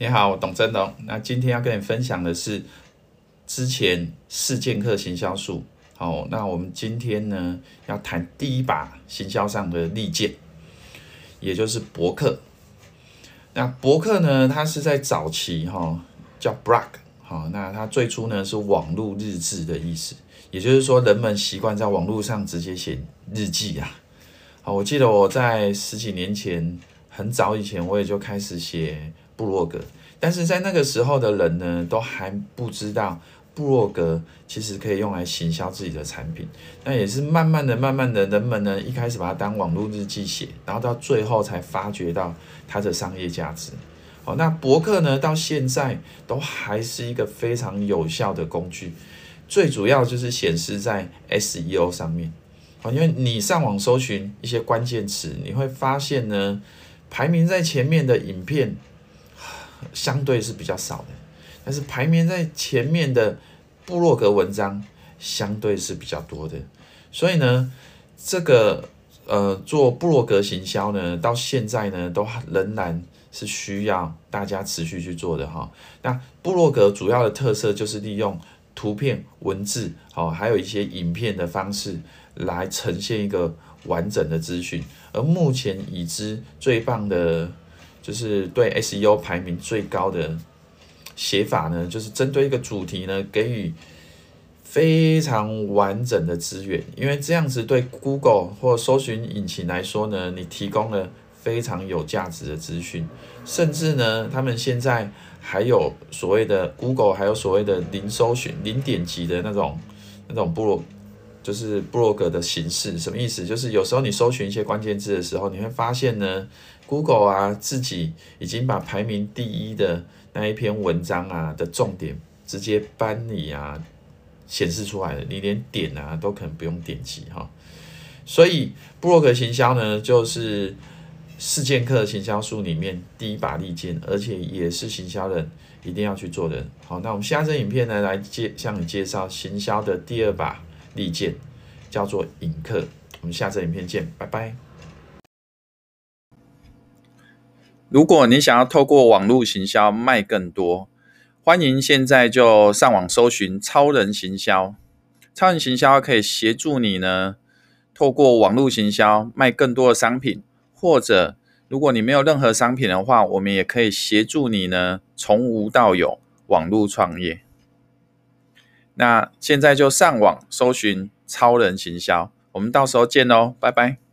你好，我董振龙。那今天要跟你分享的是之前四剑客行销术。好，那我们今天呢要谈第一把行销上的利剑，也就是博客。那博客呢，它是在早期哈叫 blog，好，那它最初呢是网络日志的意思，也就是说人们习惯在网络上直接写日记啊。好，我记得我在十几年前，很早以前我也就开始写。部落格，但是在那个时候的人呢，都还不知道部落格其实可以用来行销自己的产品。那也是慢慢的、慢慢的，人们呢一开始把它当网络日记写，然后到最后才发觉到它的商业价值。好，那博客呢，到现在都还是一个非常有效的工具，最主要就是显示在 SEO 上面。好，因为你上网搜寻一些关键词，你会发现呢，排名在前面的影片。相对是比较少的，但是排名在前面的部落格文章相对是比较多的，所以呢，这个呃做部落格行销呢，到现在呢都仍然是需要大家持续去做的哈。那部落格主要的特色就是利用图片、文字，好，还有一些影片的方式来呈现一个完整的资讯，而目前已知最棒的。就是对 SEO 排名最高的写法呢，就是针对一个主题呢，给予非常完整的资源，因为这样子对 Google 或搜寻引擎来说呢，你提供了非常有价值的资讯，甚至呢，他们现在还有所谓的 Google 还有所谓的零搜寻、零点击的那种那种部落，就是部落格的形式，什么意思？就是有时候你搜寻一些关键字的时候，你会发现呢。Google 啊，自己已经把排名第一的那一篇文章啊的重点直接搬你啊显示出来了，你连点啊都可能不用点击哈。所以部落格行销呢，就是四剑客行销术里面第一把利剑，而且也是行销人一定要去做的。好，那我们下一支影片呢，来介向你介绍行销的第二把利剑，叫做引客。我们下次影片见，拜拜。如果你想要透过网络行销卖更多，欢迎现在就上网搜寻超人行销。超人行销可以协助你呢，透过网络行销卖更多的商品，或者如果你没有任何商品的话，我们也可以协助你呢，从无到有网络创业。那现在就上网搜寻超人行销，我们到时候见喽，拜拜。